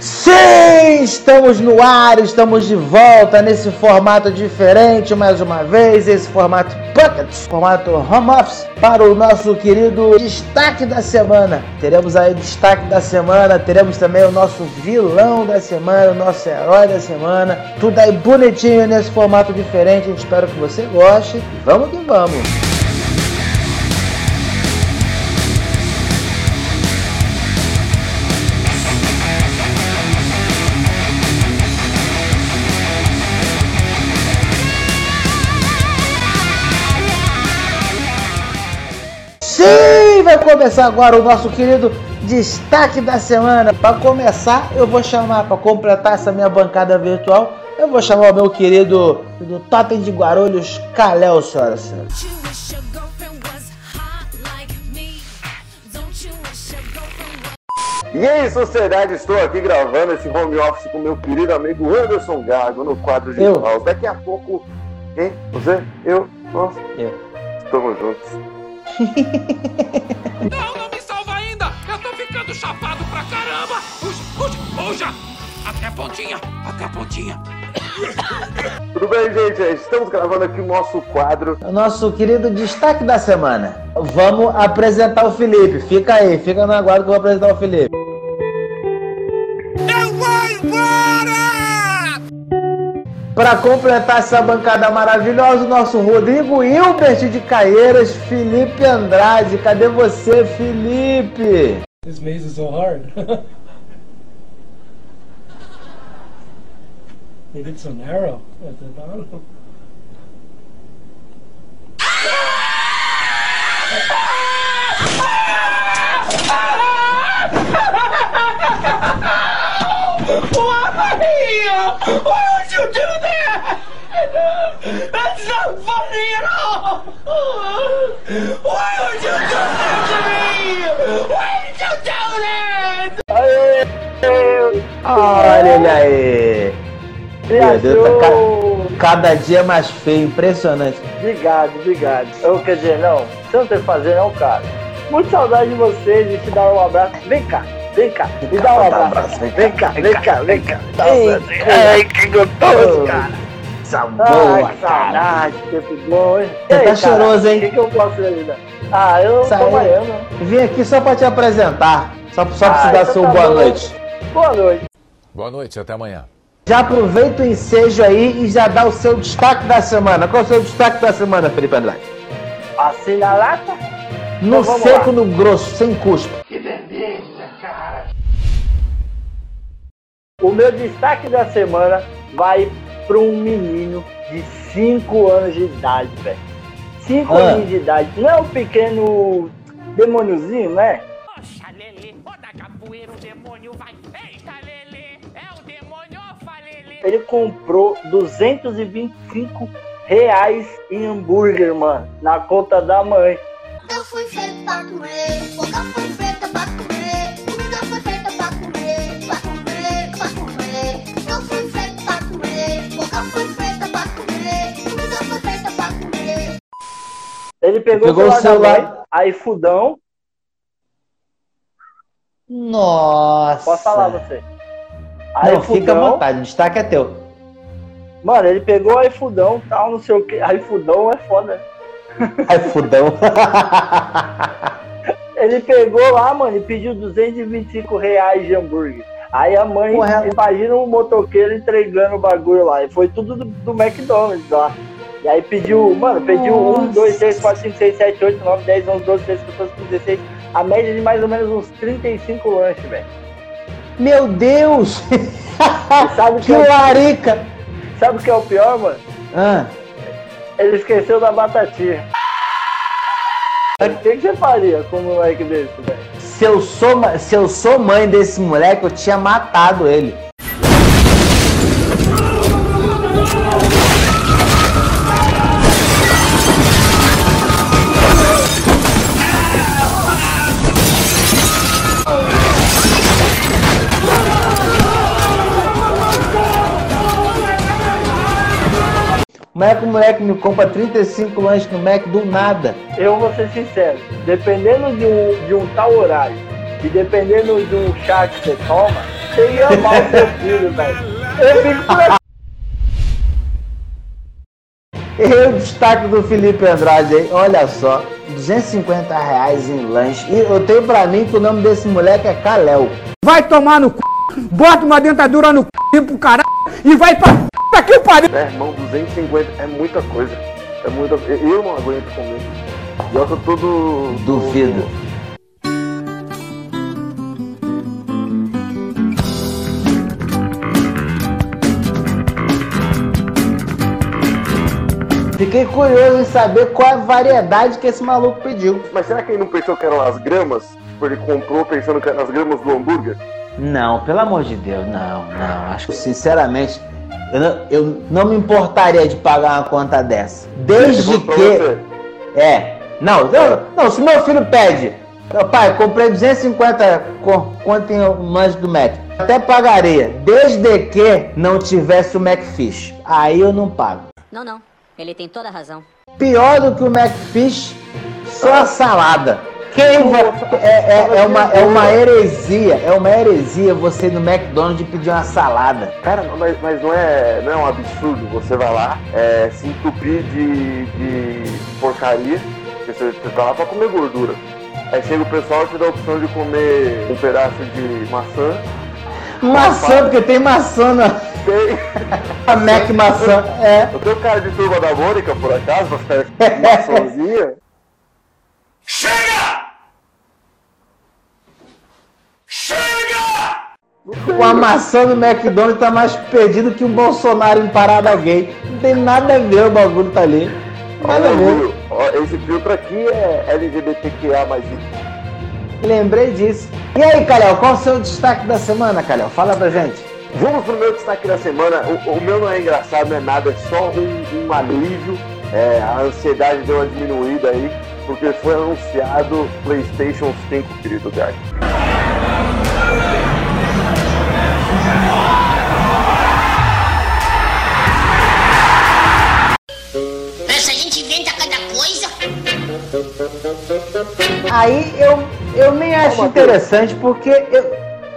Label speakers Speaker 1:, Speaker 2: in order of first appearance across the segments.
Speaker 1: Sim, estamos no ar, estamos de volta nesse formato diferente mais uma vez, esse formato Bucket, formato Home Office, para o nosso querido destaque da semana. Teremos aí destaque da semana, teremos também o nosso vilão da semana, o nosso herói da semana, tudo aí bonitinho nesse formato diferente. Espero que você goste. Vamos que vamos! Vai começar agora o nosso querido destaque da semana. Para começar, eu vou chamar, para completar essa minha bancada virtual, eu vou chamar o meu querido do Totem de Guarulhos, Kalel, senhoras e senhores.
Speaker 2: E aí, sociedade, estou aqui gravando esse home office com meu querido amigo Anderson Gago no quadro de
Speaker 1: Eu.
Speaker 2: Daqui a pouco, quem? Você? Eu? Nós?
Speaker 1: Eu.
Speaker 2: Estamos juntos.
Speaker 3: Não, não me salva ainda! Eu tô ficando chapado pra caramba! Puxa, puxa, puxa! Até a pontinha, até a pontinha.
Speaker 2: Tudo bem, gente? Estamos gravando aqui o nosso quadro.
Speaker 1: O nosso querido destaque da semana. Vamos apresentar o Felipe. Fica aí, fica no aguardo que eu vou apresentar o Felipe. Para completar essa bancada maravilhosa, o nosso Rodrigo Hilbert de Caieiras, Felipe Andrade. Cadê você, Felipe?
Speaker 4: This maze is so hard. Maybe it's so narrow at the bottom.
Speaker 3: Why? Why would you do that? That's not funny at all! Why would you do that to me? Why did you do that?
Speaker 1: Olha ele aí. Meu Deus, tá ca- cada dia mais feio, impressionante.
Speaker 5: Obrigado, obrigado. Eu, quer dizer, não, você não tem que fazer não, cara. Muito saudade de vocês e te dar um abraço. Vem cá, vem cá, me dá um abraço. Vem cá, vem cá, vem cá. Ai, que gostoso, cara. Ai,
Speaker 1: boa,
Speaker 5: que
Speaker 1: cara.
Speaker 5: saudade, tempo bom, hein?
Speaker 1: Você
Speaker 5: aí,
Speaker 1: tá cheiroso, hein?
Speaker 5: O que, que eu posso ajudar? Ah, eu
Speaker 1: Sai.
Speaker 5: tô baiano.
Speaker 1: Vim aqui só pra te apresentar. Só, só pra
Speaker 5: Ah,
Speaker 1: te dar
Speaker 5: então
Speaker 1: seu
Speaker 5: tá
Speaker 1: boa
Speaker 5: bom.
Speaker 1: noite.
Speaker 5: Boa noite.
Speaker 6: Boa noite, até amanhã.
Speaker 1: Já aproveita o ensejo aí e já dá o seu destaque da semana. Qual é o seu destaque da semana, Felipe Andrade?
Speaker 5: Assim na lata?
Speaker 1: No
Speaker 5: Então
Speaker 1: seco,
Speaker 5: lá.
Speaker 1: no grosso, sem cuspo.
Speaker 5: O meu destaque da semana vai para um menino de 5 anos de idade, velho. 5
Speaker 1: Ah.
Speaker 5: anos de idade. Não é um pequeno demôniozinho, né?
Speaker 3: Poxa, Lelê, roda capoeira, o demônio vai. Eita, Lelê, é o demônio, ofa, Lelê.
Speaker 5: Ele comprou 225 reais em hambúrguer, mano, na conta da mãe.
Speaker 7: Eu fui feito pra comer, boca foi feita
Speaker 5: pegou,
Speaker 1: Pegou
Speaker 5: o celular,
Speaker 1: celular.
Speaker 5: da mãe, aí fudão.
Speaker 1: Nossa.
Speaker 5: Posso falar você? Aí
Speaker 1: Não, fica à
Speaker 5: fudão,
Speaker 1: vontade, o destaque é teu.
Speaker 5: Mano, ele pegou o iFudão, tal, não sei o que. iFudão é foda.
Speaker 1: Ai, fudão.
Speaker 5: Ele pegou lá, mano, e pediu 225 reais de hambúrguer. Aí a mãe,
Speaker 1: Porra.
Speaker 5: imagina um motoqueiro entregando o bagulho lá. E foi tudo do, do McDonald's lá. E aí pediu, mano, pediu 1, 2, 3, 4, 5, 6, 7, 8, 9, 10, 11, 12, 13, 14, 15, 16. A média de mais ou menos uns 35 lanches, velho.
Speaker 1: Meu Deus!
Speaker 5: Sabe o que,
Speaker 1: que
Speaker 5: é, o-
Speaker 1: larica!
Speaker 5: sabe o que é o pior, mano?
Speaker 1: Ah,
Speaker 5: Ele esqueceu da batatinha. O que, que você faria com um moleque desse, velho?
Speaker 1: se, eu sou, ma- se eu sou mãe desse moleque, eu tinha matado ele. Como é que o moleque me compra 35 lanches no Mac do nada?
Speaker 5: Eu vou ser sincero, dependendo de um, de um tal horário e dependendo de um chá que você toma, Tem que amar o seu filho, velho. Eu fico por aqui.
Speaker 1: E o destaque do Felipe Andrade aí, olha só, 250 reais em lanche. E eu tenho pra mim que o nome desse moleque é Kalel.
Speaker 6: Vai tomar no c... Bota uma dentadura no c... pro caralho e vai pra puta que o pariu.
Speaker 2: Meu irmão, 250 é muita coisa. É muita Eu não aguento comer. E eu sou todo.
Speaker 1: Duvido. Fiquei curioso em saber qual a variedade que esse maluco pediu.
Speaker 2: Mas será que ele não pensou que eram as gramas? Tipo, ele comprou pensando que eram as gramas do hambúrguer?
Speaker 1: Não, pelo amor de Deus, não, não. Acho que sinceramente, eu não, eu não me importaria de pagar uma conta dessa. Desde que. É. Não, não, não, se meu filho pede, meu pai, comprei 250 co- quanto tem o manjo do Mac. Até pagaria, desde que não tivesse o Macfish. Aí eu não pago.
Speaker 8: Não, não. Ele tem toda a razão.
Speaker 1: Pior do que o Macfish, só a salada. Quem vai. É, é, é uma, é uma heresia, é uma heresia você ir no McDonald's e pedir uma salada.
Speaker 2: Cara, mas, mas não, é, não é um absurdo. Você vai lá, é, se entupir de, de porcaria, porque você, você tá lá pra comer gordura. Aí chega o pessoal e te dá a opção de comer um pedaço de maçã.
Speaker 1: Maçã, porque tem maçã na
Speaker 2: Tem.
Speaker 1: a Mac maçã. É.
Speaker 2: Eu tenho cara de turma da Mônica, por acaso, pra ficar maçãzinha.
Speaker 3: Chega! Chega!
Speaker 1: Uma maçã no McDonald's tá mais perdido que um Bolsonaro em parada gay. Não tem nada a ver o bagulho tá ali. Nada a ver.
Speaker 2: Ó, Esse filtro aqui é LGBTQA mais
Speaker 1: Lembrei disso. E aí, Calhau, qual o seu destaque da semana, Calhau? Fala pra gente.
Speaker 2: Vamos pro meu destaque da semana. O, o meu não é engraçado, não é nada, é só um, um alívio. É, a ansiedade deu uma diminuída aí, porque foi anunciado PlayStation 5, querido Gato.
Speaker 1: Aí eu, eu nem acho
Speaker 2: Mateus.
Speaker 1: interessante porque eu,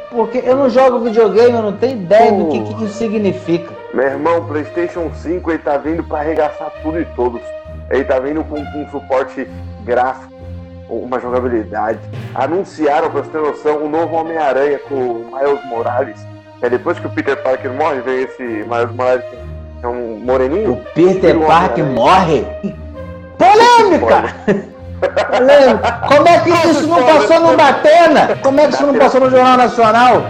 Speaker 1: porque eu não jogo videogame, eu não tenho ideia do que, que isso significa.
Speaker 2: Meu irmão, PlayStation 5 ele tá vindo para arregaçar tudo e todos. Ele tá vindo com, com suporte gráfico, uma jogabilidade. Anunciaram, pra você ter noção, um novo Homem-Aranha com o Miles Morales. É depois que o Peter Parker morre, vem esse Miles Morales que é um moreninho.
Speaker 1: O Peter
Speaker 2: um
Speaker 1: Parker morre? Polêmica! Polêmica! Como é que isso não passou no Datena? Como é que isso não passou no Jornal Nacional?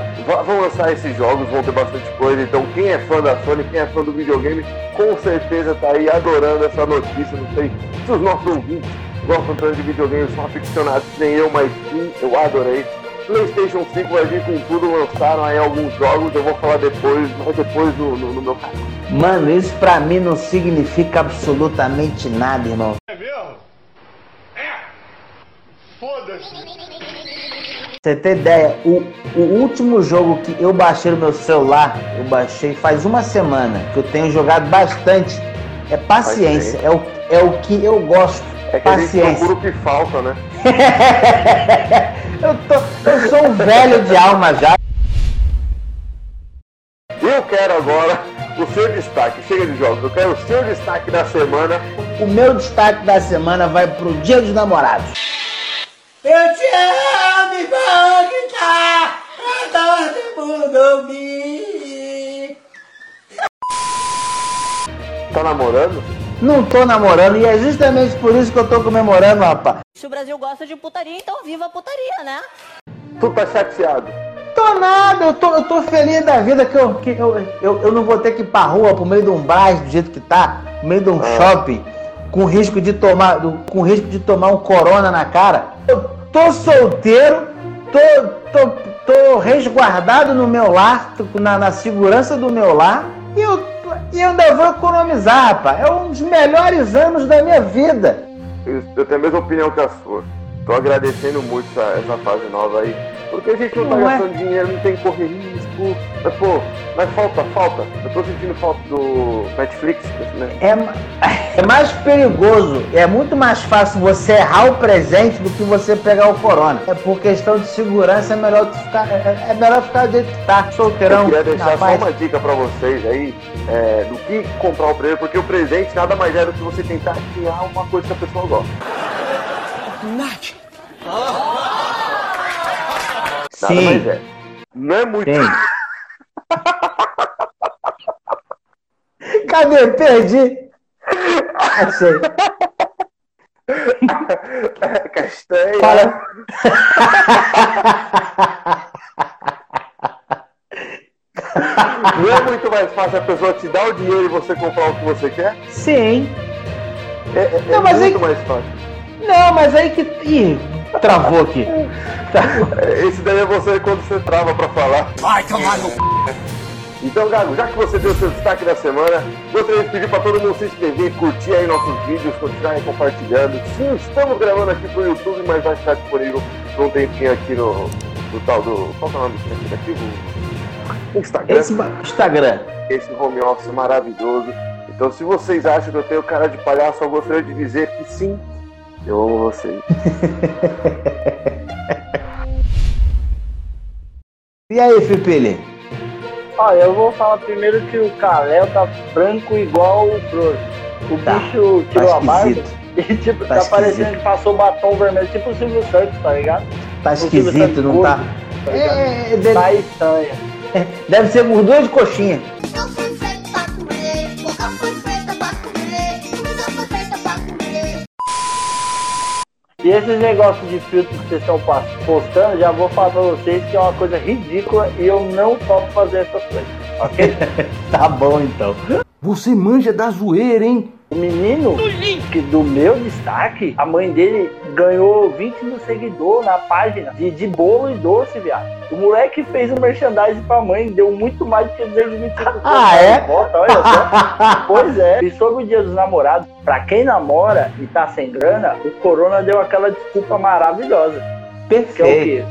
Speaker 2: Vão lançar esses jogos, vão ter bastante coisa. Então, quem é fã da Sony, quem é fã do videogame, com certeza tá aí adorando essa notícia. Não sei se os nossos ouvintes gostam tanto de videogame, são aficionados nem eu, mas sim, eu adorei. PlayStation 5 vai vir com tudo, lançaram aí alguns jogos, eu vou falar depois, mas depois no, no, no meu canal.
Speaker 1: Mano, isso pra mim não significa absolutamente nada, irmão.
Speaker 3: Foda-se!
Speaker 1: Você ter ideia, o, o último jogo que eu baixei no meu celular, eu baixei faz uma semana, que eu tenho jogado bastante, é paciência. É o, é o que eu gosto.
Speaker 2: É que a gente
Speaker 1: paciência.
Speaker 2: procura o que falta, né?
Speaker 1: eu, tô, eu sou um velho de alma já.
Speaker 2: Eu quero agora o seu destaque, chega de jogos, eu quero o seu destaque da semana.
Speaker 1: O meu destaque da semana vai pro Dia dos Namorados.
Speaker 3: Eu te amo igual que tá a todo mundo me.
Speaker 2: Tá namorando?
Speaker 1: Não tô namorando e é justamente por isso que eu tô comemorando, rapaz.
Speaker 8: Se o Brasil gosta de putaria, então viva a putaria, né?
Speaker 2: Tu tá chateado?
Speaker 1: Tô nada, eu tô, eu tô feliz da vida que, eu, que eu, eu, eu não vou ter que ir pra rua, pro meio de um brás, do jeito que tá, no meio de um shopping, com risco de tomar, com risco de tomar um corona na cara. Eu tô solteiro, tô, tô, tô resguardado no meu lar, na, na segurança do meu lar, e eu, e eu ainda vou economizar, rapaz. É um dos melhores anos da minha vida.
Speaker 2: Eu, tenho a mesma opinião que a sua. Tô agradecendo muito essa, essa fase nova aí. Porque a gente não tá
Speaker 1: Não é?
Speaker 2: gastando dinheiro, não tem correria. Cu. Mas, pô, mas falta, falta. Eu tô sentindo falta do Netflix, né?
Speaker 1: É, é mais perigoso, é muito mais fácil você errar o presente do que você pegar o corona. É por questão de segurança, é melhor tu ficar, é, é melhor ficar do jeito que tá,
Speaker 2: Eu
Speaker 1: solteirão,
Speaker 2: queria
Speaker 1: na
Speaker 2: deixar só uma dica pra vocês aí é, do que comprar o presente, porque o presente nada mais é do que você tentar criar uma coisa que a pessoa gosta. Nada
Speaker 1: Sim.
Speaker 2: mais é. Não é muito.
Speaker 1: Cadê? Perdi. Achei.
Speaker 2: Castanha.
Speaker 1: Fala.
Speaker 2: Não é muito mais fácil a pessoa te dar o dinheiro e você comprar o que você quer?
Speaker 1: Sim.
Speaker 2: É, é-
Speaker 1: Não,
Speaker 2: é
Speaker 1: mas
Speaker 2: muito
Speaker 1: aí-
Speaker 2: mais fácil.
Speaker 1: Não, mas aí que. Ih, travou aqui. Tá.
Speaker 2: Esse daí é você quando você trava pra falar.
Speaker 3: Vai tomar no
Speaker 2: Então, Gago, já que você deu seu destaque da semana, gostaria de pedir para todo mundo se inscrever, curtir aí nossos vídeos, continuarem compartilhando. Sim, estamos gravando aqui pro YouTube, mas vai ficar disponível por um tempinho aqui no, no tal do. Qual que é o nome desse aplicativo? Instagram.
Speaker 1: Esse Instagram.
Speaker 2: esse home office maravilhoso. Então, se vocês acham que eu tenho cara de palhaço, eu gostaria de dizer que sim, eu amo vocês.
Speaker 1: E aí, Fipili?
Speaker 5: Olha, eu vou falar primeiro que o Kalel tá branco igual o Flor. O
Speaker 1: Tá.
Speaker 5: bicho
Speaker 1: Tá
Speaker 5: tirou a barba e tipo,
Speaker 1: Tá
Speaker 5: tá, parecendo que passou batom vermelho, tipo o Silvio Santos, tá ligado?
Speaker 1: Tá esquisito, não tá?
Speaker 5: gordo, tá ligado?
Speaker 1: É, deve,
Speaker 5: Tá estranha.
Speaker 1: deve ser gordura de coxinha.
Speaker 5: E esses negócios de filtro que vocês estão postando, já vou falar pra vocês que é uma coisa ridícula e eu não topo fazer essas coisas, ok?
Speaker 1: Tá bom então.
Speaker 6: Você manja da zoeira, hein?
Speaker 5: O menino que do meu destaque, a mãe dele ganhou 20 mil seguidores na página de, de bolo e doce, viado. O moleque fez um merchandising pra mãe, deu muito mais do que 225
Speaker 1: Ah, é?
Speaker 5: Volta, olha só. pois é. E sobre o dia dos namorados, pra quem namora e tá sem grana, o Corona deu aquela desculpa maravilhosa. Que é o
Speaker 1: Perfeito.
Speaker 5: quê?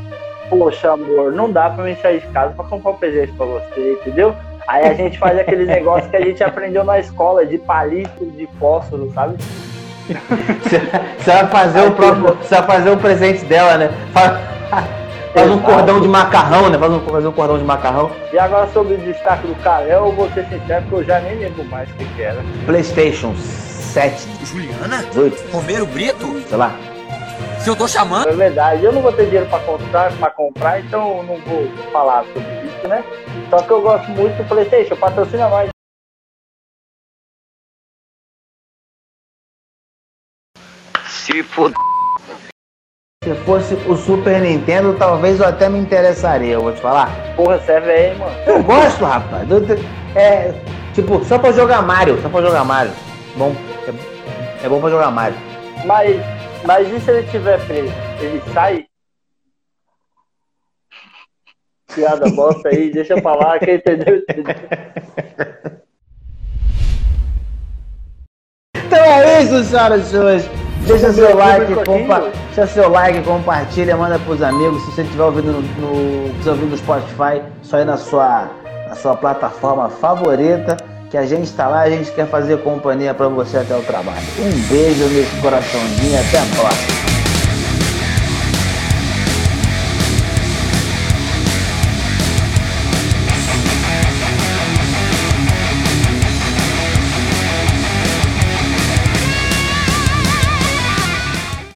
Speaker 5: Poxa, amor, não dá pra mim sair de casa pra comprar um presente pra você, entendeu? Aí a gente faz aqueles negócios que a gente aprendeu na escola, de palito, de fósforo, sabe?
Speaker 1: Você vai fazer o próprio. Você vai fazer o presente dela, né? Faz, faz um cordão de macarrão, né? Faz um, fazer um cordão de macarrão.
Speaker 5: E agora sobre o destaque do Kalel, eu vou ser sincero que eu já nem lembro mais o que, que era.
Speaker 1: Playstation 7,
Speaker 3: Juliana?
Speaker 1: 18,
Speaker 3: Romero Brito?
Speaker 1: sei lá.
Speaker 3: Se eu tô chamando?
Speaker 5: É verdade, eu não vou ter dinheiro pra comprar, pra comprar, então eu não vou falar sobre isso, né? Só que eu gosto muito do Playstation, patrocina nós.
Speaker 3: Se for.
Speaker 1: Se fosse o Super Nintendo, talvez eu até me interessaria, eu vou te falar.
Speaker 5: Porra, serve aí, mano.
Speaker 1: Eu gosto, rapaz. Eu É, tipo, só pra jogar Mario, só pra jogar Mario. Bom, é, é bom pra jogar Mario.
Speaker 5: Mas, mas e se ele tiver preso? Ele sai? Piada bosta aí, deixa pra lá, quem entendeu, entendeu.
Speaker 1: Então é isso, senhoras e senhores. Deixa seu like, compa deixa seu like, compartilha, manda pros amigos. Se você estiver ouvindo no, no, ouvindo no Spotify, só ir na sua, na sua plataforma favorita, que a gente tá lá, a gente quer fazer companhia pra você até o trabalho. Um beijo nesse coraçãozinho, até a próxima.